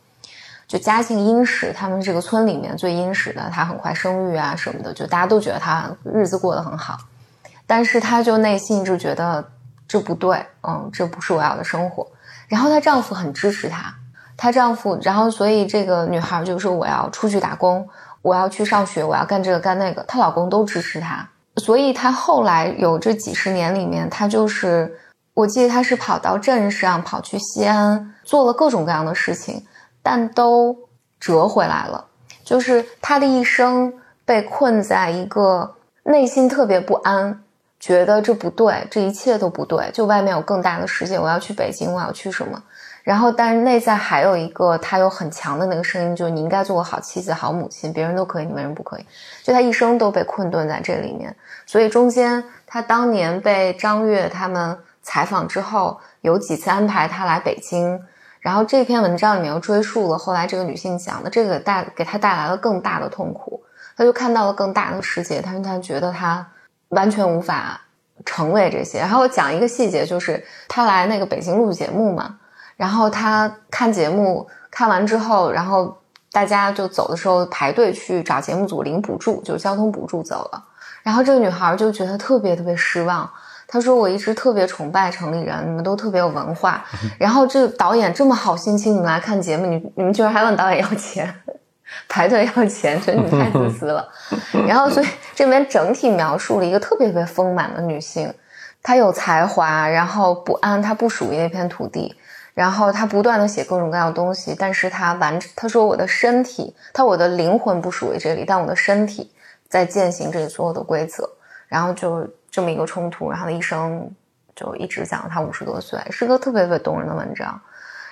就家境殷实，他们这个村里面最殷实的，他很快生育啊什么的，就大家都觉得他日子过得很好，但是他就内心一直觉得这不对，嗯，这不是我要的生活。然后她丈夫很支持她，她丈夫，然后所以这个女孩就说我要出去打工。我要去上学，我要干这个干那个，她老公都支持她，所以她后来有这几十年里面，她就是，我记得她是跑到镇上，跑去西安，做了各种各样的事情，但都折回来了。就是他的一生被困在一个内心特别不安，觉得这不对，这一切都不对，就外面有更大的世界，我要去北京，我要去什么。然后，但是内在还有一个他有很强的那个声音，就是你应该做个好妻子、好母亲，别人都可以，你为什么不可以？就他一生都被困顿在这里面。所以中间他当年被张悦他们采访之后，有几次安排他来北京。然后这篇文章里面又追溯了后来这个女性讲的这个带给她带来了更大的痛苦，她就看到了更大的世界，但是她觉得她完全无法成为这些。然后讲一个细节，就是她来那个北京录节目嘛。然后她看节目看完之后，然后大家就走的时候排队去找节目组领补助，就是交通补助走了。然后这个女孩就觉得特别特别失望。她说：“我一直特别崇拜城里人，你们都特别有文化。然后这导演这么好心情，你们来看节目，你你们居然还问导演要钱，排队要钱，觉得你们太自私了。然后所以这边整体描述了一个特别特别丰满的女性，她有才华，然后不安，她不属于那片土地。”然后他不断的写各种各样的东西，但是他完，他说我的身体，他我的灵魂不属于这里，但我的身体在践行这里所有的规则，然后就这么一个冲突，然后一生就一直讲他五十多岁，是个特别特别动人的文章。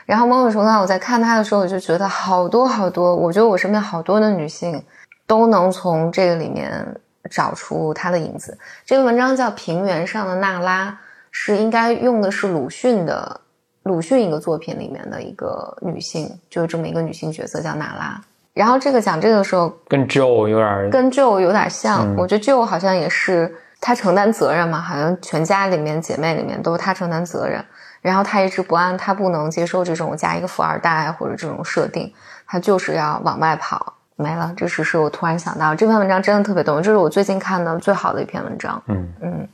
然后某种程度上，我在看他的时候，我就觉得好多好多，我觉得我身边好多的女性都能从这个里面找出他的影子。这个文章叫《平原上的娜拉》，是应该用的是鲁迅的。鲁迅一个作品里面的一个女性，就是这么一个女性角色叫娜拉。然后这个讲这个的时候，跟 Joe 有点，跟 Joe 有点像。我觉得 Joe 好像也是她承担责任嘛，好像全家里面姐妹里面都是她承担责任。然后他一直不安，他不能接受这种嫁一个富二代或者这种设定，他就是要往外跑。没了，这只是我突然想到这篇文章真的特别动人，这是我最近看的最好的一篇文章。嗯嗯。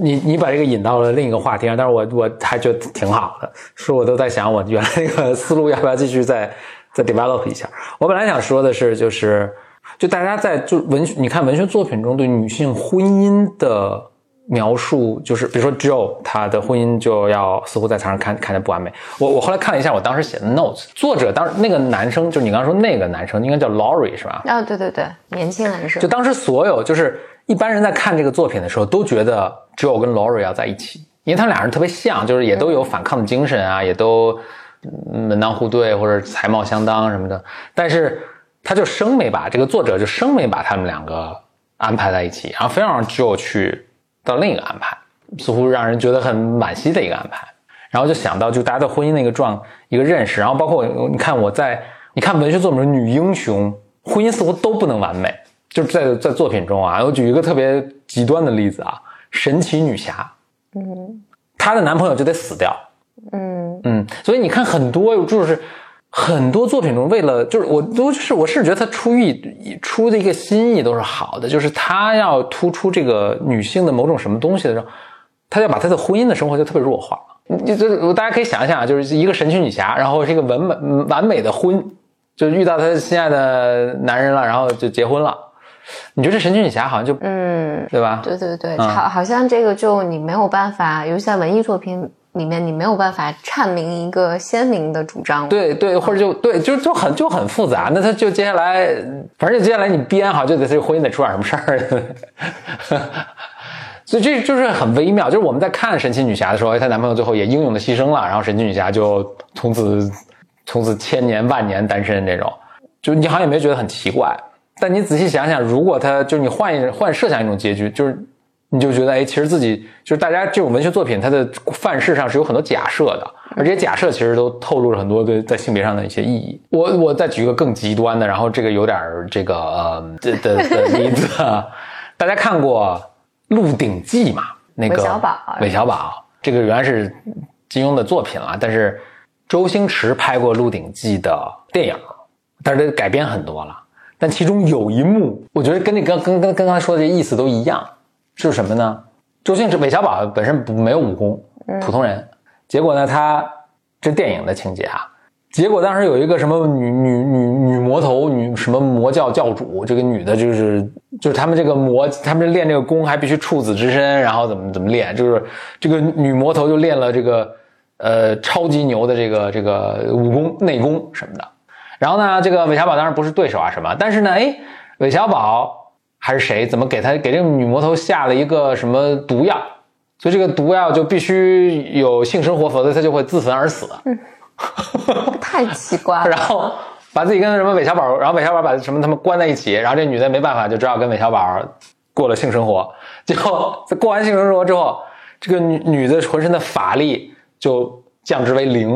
你你把这个引到了另一个话题上，但是我我还觉得挺好的，是我都在想我原来那个思路要不要继续再再 develop 一下。我本来想说的是，就是就大家在就文学你看文学作品中对女性婚姻的描述，就是比如说 Joe 她的婚姻就要似乎在台上看看着不完美。我我后来看了一下我当时写的 notes，作者当时那个男生就是你刚刚说那个男生应该叫 Laurie 是吧？啊对对对，年轻男生。就当时所有就是。一般人在看这个作品的时候，都觉得 Joe 跟 Laurie 要在一起，因为他们俩人特别像，就是也都有反抗的精神啊，也都门当户对或者才貌相当什么的。但是他就生没把这个作者就生没把他们两个安排在一起，然后非要让 Joe 去到另一个安排，似乎让人觉得很惋惜的一个安排。然后就想到就大家对婚姻的一个状一个认识，然后包括你看我在你看文学作品女英雄婚姻似乎都不能完美。就是在在作品中啊，我举一个特别极端的例子啊，神奇女侠，嗯，她的男朋友就得死掉，嗯嗯，所以你看很多就是很多作品中，为了就是我都是我是觉得他出意出的一个心意都是好的，就是他要突出这个女性的某种什么东西的时候，他要把他的婚姻的生活就特别弱化，你就大家可以想一想，就是一个神奇女侠，然后是一个完美完美的婚，就遇到她心爱的男人了，然后就结婚了。你觉得这神奇女侠好像就嗯，对吧？对对对，好，好像这个就你没有办法，尤其在文艺作品里面，你没有办法阐明一个鲜明的主张。对对，或者就对，就就很就很复杂。那他就接下来，反正就接下来你编好，就得这婚姻得出点什么事儿。所以这就是很微妙。就是我们在看神奇女侠的时候，她男朋友最后也英勇的牺牲了，然后神奇女侠就从此从此千年万年单身这种，就你好像也没觉得很奇怪。但你仔细想想，如果他就是你换一换设想一种结局，就是你就觉得哎，其实自己就是大家这种文学作品，它的范式上是有很多假设的，而这些假设其实都透露了很多对在性别上的一些意义。我我再举一个更极端的，然后这个有点这个呃的的例子，大家看过《鹿鼎记》吗？那个韦小宝，韦小宝，这个原来是金庸的作品了，但是周星驰拍过《鹿鼎记》的电影，但是改编很多了。但其中有一幕，我觉得跟那跟跟跟跟刚才说的这意思都一样，是什么呢？周星驰韦小宝本身不没有武功，普通人，结果呢，他这电影的情节啊，结果当时有一个什么女女女女魔头女什么魔教教主，这个女的就是就是他们这个魔，他们练这个功还必须处子之身，然后怎么怎么练，就是这个女魔头就练了这个呃超级牛的这个这个武功内功什么的。然后呢，这个韦小宝当然不是对手啊什么，但是呢，哎，韦小宝还是谁，怎么给他给这个女魔头下了一个什么毒药？所以这个毒药就必须有性生活，否则他就会自焚而死。嗯，太奇怪了。然后把自己跟什么韦小宝，然后韦小宝把什么他们关在一起，然后这女的没办法，就只好跟韦小宝过了性生活。结果在过完性生活之后，这个女女的浑身的法力就降至为零，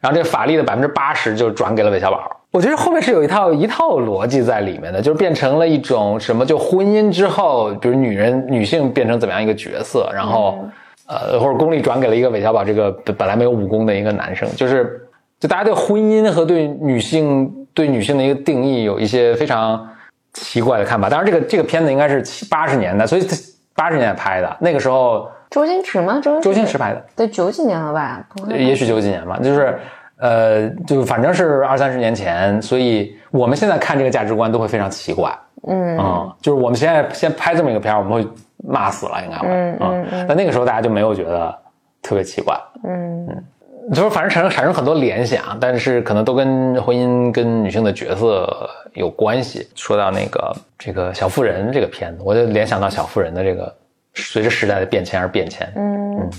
然后这个法力的百分之八十就转给了韦小宝。我觉得后面是有一套一套逻辑在里面的，就是变成了一种什么，就婚姻之后，比如女人女性变成怎么样一个角色，然后呃，或者功力转给了一个韦小宝这个本来没有武功的一个男生，就是就大家对婚姻和对女性对女性的一个定义有一些非常奇怪的看法。当然，这个这个片子应该是七八十年代，所以八十年代拍的，那个时候周星驰吗？周周星驰拍的，对，九几年了吧？也许九几年吧，就是。呃，就反正是二三十年前，所以我们现在看这个价值观都会非常奇怪。嗯，啊，就是我们现在先拍这么一个片儿，我们会骂死了，应该会。嗯嗯。但那个时候大家就没有觉得特别奇怪。嗯嗯。就是反正产生产生很多联想，但是可能都跟婚姻跟女性的角色有关系。说到那个这个小妇人这个片子，我就联想到小妇人的这个随着时代的变迁而变迁。嗯嗯。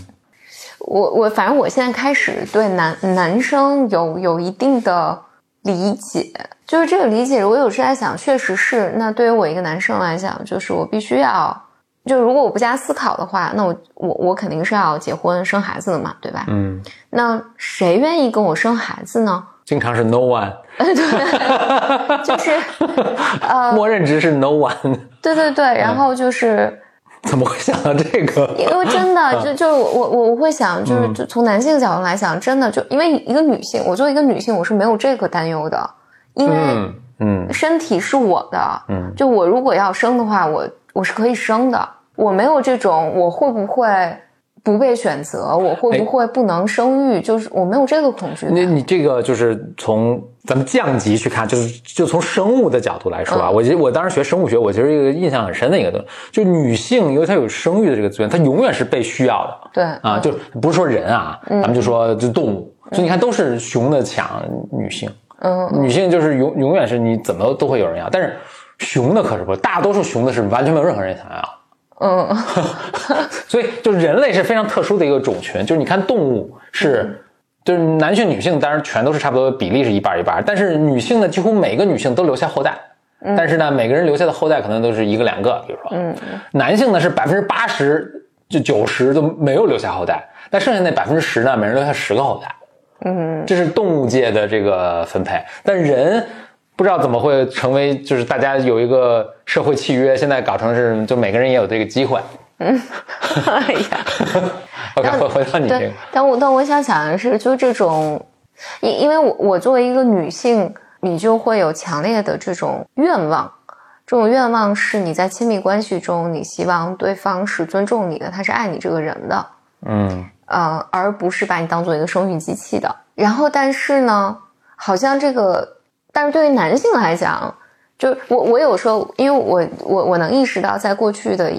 我我反正我现在开始对男男生有有一定的理解，就是这个理解，我有时在想，确实是。那对于我一个男生来讲，就是我必须要，就如果我不加思考的话，那我我我肯定是要结婚生孩子的嘛，对吧？嗯。那谁愿意跟我生孩子呢？经常是 no one。对，就是 呃，默认值是 no one。对对对，然后就是。怎么会想到这个？因为真的，就就我我我会想，就是就从男性角度来讲，真的就因为一个女性，我作为一个女性，我是没有这个担忧的，因为嗯，身体是我的，嗯，就我如果要生的话，我我是可以生的，我没有这种我会不会。不被选择，我会不会不能生育？就是我没有这个恐惧。你你这个就是从咱们降级去看，就是就从生物的角度来说啊，我我当时学生物学，我其实一个印象很深的一个东西，就女性，因为她有生育的这个资源，她永远是被需要的。对啊，就不是说人啊，咱们就说就动物，所以你看都是雄的抢女性，嗯，女性就是永永远是你怎么都会有人要，但是雄的可是不，大多数雄的是完全没有任何人想要。嗯，所以就是人类是非常特殊的一个种群，就是你看动物是，就是男性女性当然全都是差不多比例是一半一半，但是女性呢几乎每个女性都留下后代，但是呢每个人留下的后代可能都是一个两个，比如说，嗯，男性呢是百分之八十就九十都没有留下后代，但剩下那百分之十呢每人留下十个后代，嗯，这是动物界的这个分配，但人。不知道怎么会成为，就是大家有一个社会契约，现在搞成是，就每个人也有这个机会。嗯，哎呀，OK，回回到你这个。但我但我想想的是，就这种，因因为我我作为一个女性，你就会有强烈的这种愿望，这种愿望是你在亲密关系中，你希望对方是尊重你的，他是爱你这个人的，嗯呃，而不是把你当做一个生育机器的。然后，但是呢，好像这个。但是对于男性来讲，就我我有时候，因为我我我能意识到，在过去的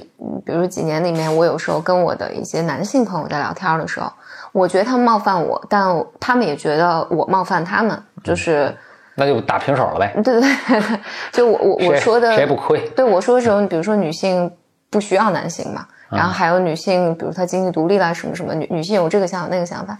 比如几年里面，我有时候跟我的一些男性朋友在聊天的时候，我觉得他们冒犯我，但他们也觉得我冒犯他们，就是那就打平手了呗。对对对，就我我我说的谁不亏？对我说的时候，比如说女性不需要男性嘛，然后还有女性，比如她经济独立啦什么什么，女女性有这个想法那个想法。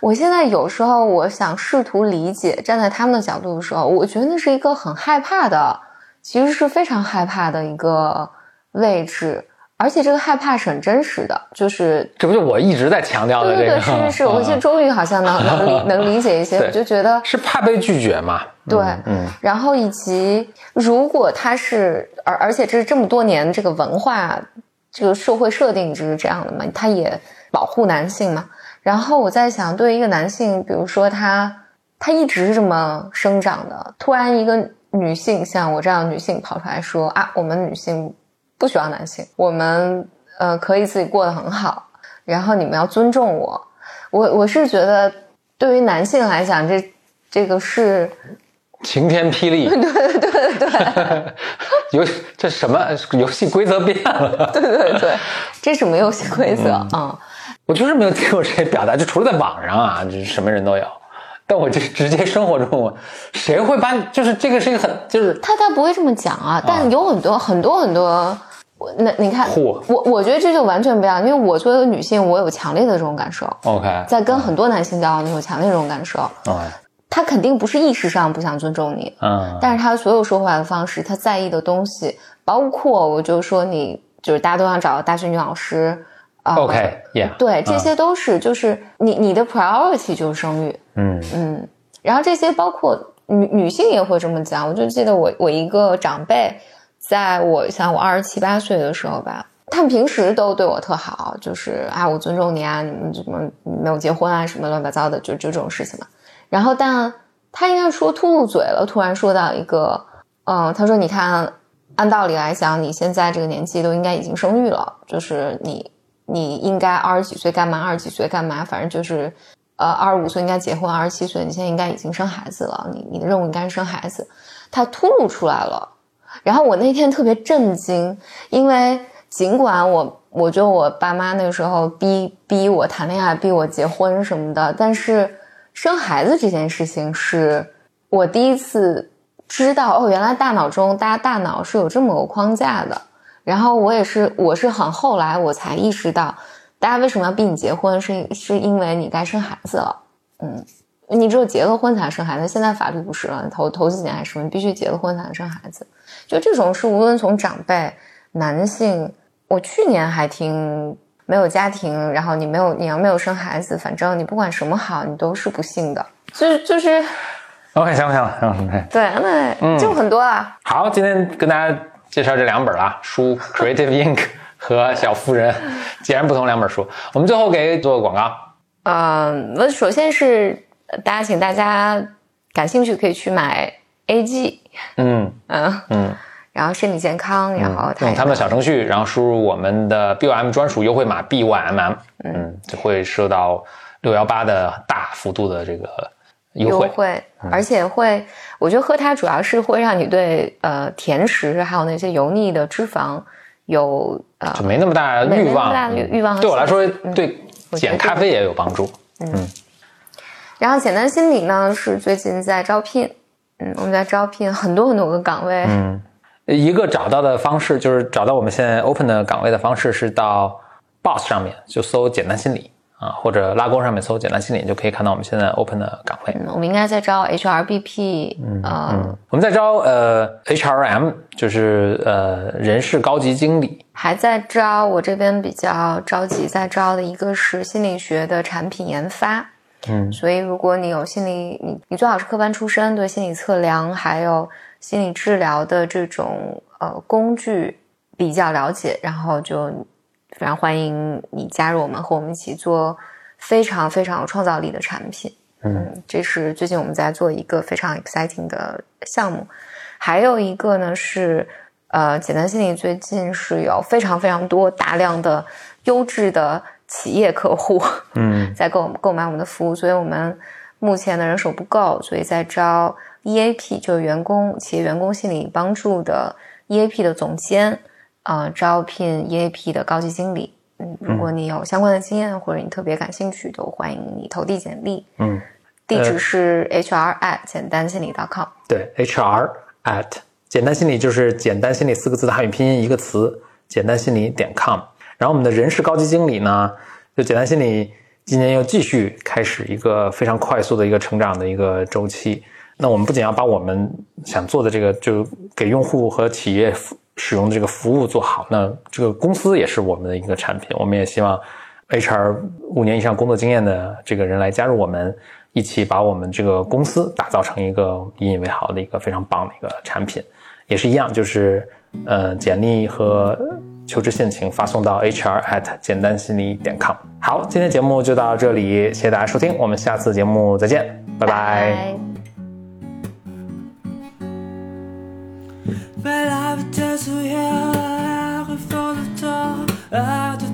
我现在有时候我想试图理解，站在他们的角度的时候，我觉得那是一个很害怕的，其实是非常害怕的一个位置。而且这个害怕是很真实的，就是这不就我一直在强调的对对这个？对，是是是，我现在终于好像能能理能理解一些，我就觉得是怕被拒绝嘛？对，嗯，然后以及如果他是，而而且这是这么多年这个文化，这个社会设定就是这样的嘛，他也保护男性嘛。然后我在想，对于一个男性，比如说他他一直是这么生长的，突然一个女性像我这样的女性跑出来说啊，我们女性不需要男性，我们呃可以自己过得很好，然后你们要尊重我。我我是觉得，对于男性来讲，这这个是晴天霹雳，对对对 对，游这什么游戏规则变了？对对对，这什么游戏规则啊、嗯我就是没有听过谁表达，就除了在网上啊，就是什么人都有。但我就直接生活中，我谁会把就是这个是一个很就是他他不会这么讲啊，但有很多、很多很多，那你看，我我觉得这就完全不一样，因为我作为一个女性，我有强烈的这种感受，OK，在跟很多男性交往的时候，有强烈这种感受。OK，他肯定不是意识上不想尊重你，嗯，但是他所有说话的方式，他在意的东西，包括我就说你就是大家都想找大学女老师啊 OK，Yeah，对，这些都是就是你你的 priority 就是生育，嗯嗯，然后这些包括女女性也会这么讲。我就记得我我一个长辈，在我像我二十七八岁的时候吧，他们平时都对我特好，就是啊我尊重你啊，你们怎么没有结婚啊什么乱七八糟的，就就这种事情嘛。然后但他应该说秃噜嘴了，突然说到一个，嗯，他说你看，按道理来讲，你现在这个年纪都应该已经生育了，就是你你应该二十几岁干嘛，二十几岁干嘛，反正就是。呃，二十五岁应该结婚，二十七岁你现在应该已经生孩子了，你你的任务应该是生孩子。他突露出来了，然后我那天特别震惊，因为尽管我我觉得我爸妈那个时候逼逼我谈恋爱，逼我结婚什么的，但是生孩子这件事情是我第一次知道哦，原来大脑中大家大脑是有这么个框架的。然后我也是，我是很后来我才意识到。大家为什么要逼你结婚？是是因为你该生孩子了，嗯，你只有结了婚才能生孩子。现在法律不是了，头头几年还是你必须结了婚才能生孩子。就这种是无论从长辈、男性，我去年还听没有家庭，然后你没有你要没有生孩子，反正你不管什么好，你都是不幸的。就是就是，OK，行了行了，OK。对，那就很多啊。好，今天跟大家介绍这两本啊，书《Creative Ink 》和《小妇人》，截然不同两本书。我们最后给做个广告。嗯，我首先是大家，请大家感兴趣可以去买 AG，嗯 嗯嗯，然后身体健康，然后用他们的小程序，然后输入我们的 BOM 专属优惠码 BYMM，嗯，就会收到六幺八的大幅度的这个优优惠。惠，而且会，我觉得喝它主要是会让你对呃甜食还有那些油腻的脂肪有呃就没那么大欲望，没那么大欲欲望和对我来说，嗯对减咖啡也有帮助。嗯。然后简单心理呢是最近在招聘，嗯，我们在招聘很多很多个岗位，嗯，一个找到的方式就是找到我们现在 open 的岗位的方式是到 Boss 上面就搜简单心理啊，或者拉钩上面搜简单心理，就可以看到我们现在 open 的岗位。嗯，我们应该在招 HRBP，嗯，我们在招呃 HRM，就是呃人事高级经理。还在招，我这边比较着急在招的一个是心理学的产品研发。嗯所以如果你有心理，你你最好是科班出身，对心理测量还有心理治疗的这种呃工具比较了解，然后就非常欢迎你加入我们，和我们一起做非常非常有创造力的产品。嗯，这是最近我们在做一个非常 exciting 的项目，还有一个呢是呃，简单心理最近是有非常非常多大量的优质的企业客户，嗯。在购购买我们的服务，所以我们目前的人手不够，所以在招 EAP，就是员工企业员工心理帮助的 EAP 的总监，啊，招聘 EAP 的高级经理。嗯，如果你有相关的经验或者你特别感兴趣，都欢迎你投递简历。嗯，地址是 hr at 简单心理 .com。对，HR at 简单心理就是简单心理四个字的汉语拼音一个词，简单心理点 com。然后我们的人事高级经理呢，就简单心理今年又继续开始一个非常快速的一个成长的一个周期。那我们不仅要把我们想做的这个，就给用户和企业使用这个服务做好，那这个公司也是我们的一个产品。我们也希望 HR 五年以上工作经验的这个人来加入我们，一起把我们这个公司打造成一个引以为豪的一个非常棒的一个产品。也是一样，就是呃，简历和求职信请发送到 HR at 简单心理点 com。好，今天节目就到这里，谢谢大家收听，我们下次节目再见，拜拜。 혼자서야 I've got a door